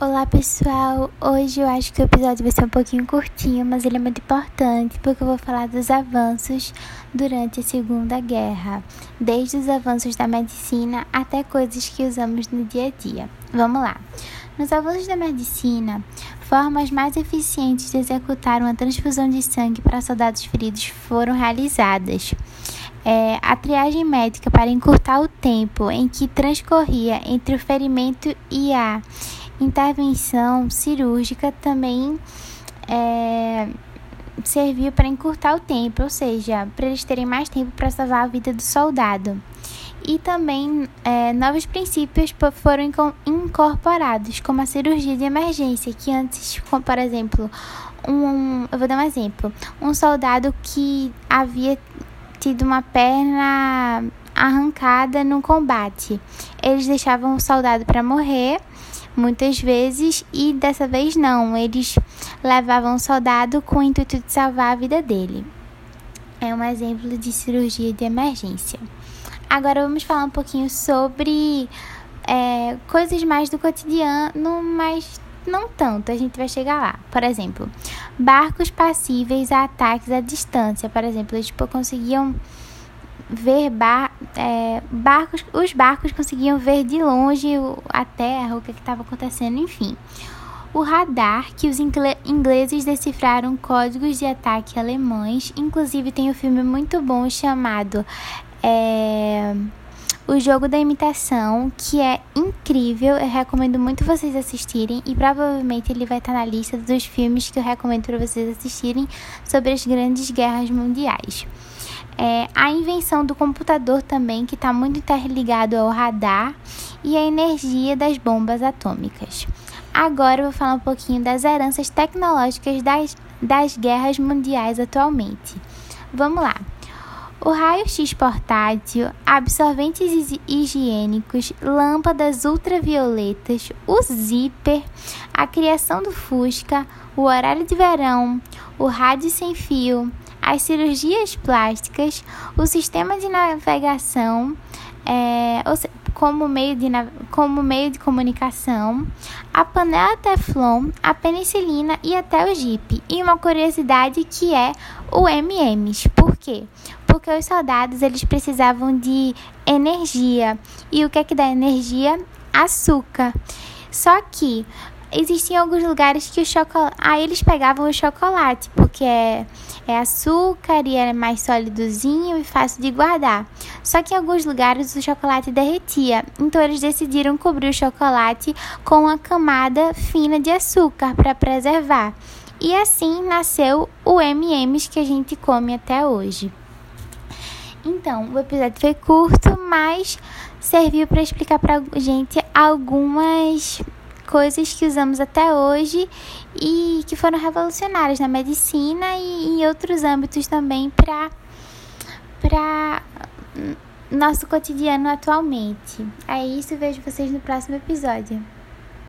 Olá pessoal, hoje eu acho que o episódio vai ser um pouquinho curtinho, mas ele é muito importante porque eu vou falar dos avanços durante a Segunda Guerra, desde os avanços da medicina até coisas que usamos no dia a dia. Vamos lá. Nos avanços da medicina, formas mais eficientes de executar uma transfusão de sangue para soldados feridos foram realizadas. É, a triagem médica para encurtar o tempo em que transcorria entre o ferimento e a intervenção cirúrgica também é, serviu para encurtar o tempo, ou seja, para eles terem mais tempo para salvar a vida do soldado. E também é, novos princípios foram incorporados, como a cirurgia de emergência, que antes, por exemplo, um, eu vou dar um exemplo, um soldado que havia tido uma perna arrancada no combate, eles deixavam o soldado para morrer muitas vezes e dessa vez não, eles levavam o soldado com o intuito de salvar a vida dele. É um exemplo de cirurgia de emergência. Agora vamos falar um pouquinho sobre é, coisas mais do cotidiano, mas não tanto, a gente vai chegar lá. Por exemplo, barcos passíveis a ataques à distância. Por exemplo, eles tipo, conseguiam ver bar, é, barcos, os barcos conseguiam ver de longe a terra, o que estava acontecendo, enfim. O radar, que os ingleses decifraram códigos de ataque alemães, inclusive tem um filme muito bom chamado é, O Jogo da Imitação, que é incrível, eu recomendo muito vocês assistirem e provavelmente ele vai estar na lista dos filmes que eu recomendo para vocês assistirem sobre as grandes guerras mundiais. É, a invenção do computador também, que está muito interligado ao radar, e a energia das bombas atômicas. Agora eu vou falar um pouquinho das heranças tecnológicas das, das guerras mundiais atualmente. Vamos lá. O raio-x portátil, absorventes higiênicos, lâmpadas ultravioletas, o zíper, a criação do Fusca, o horário de verão, o rádio sem fio, as cirurgias plásticas, o sistema de navegação é, como, meio de, como meio de comunicação, a panela Teflon, a penicilina e até o Jeep. E uma curiosidade que é o MMs. Por quê? Porque os soldados eles precisavam de energia. E o que é que dá energia? Açúcar. Só que existiam alguns lugares que o chocolate. Aí eles pegavam o chocolate, porque é, é açúcar e é mais sólidozinho e fácil de guardar. Só que em alguns lugares o chocolate derretia, então eles decidiram cobrir o chocolate com uma camada fina de açúcar para preservar. E assim nasceu o M&M's que a gente come até hoje. Então, o episódio foi curto, mas serviu para explicar para gente algumas coisas que usamos até hoje e que foram revolucionárias na medicina e em outros âmbitos também para para nosso cotidiano atualmente. É isso, vejo vocês no próximo episódio.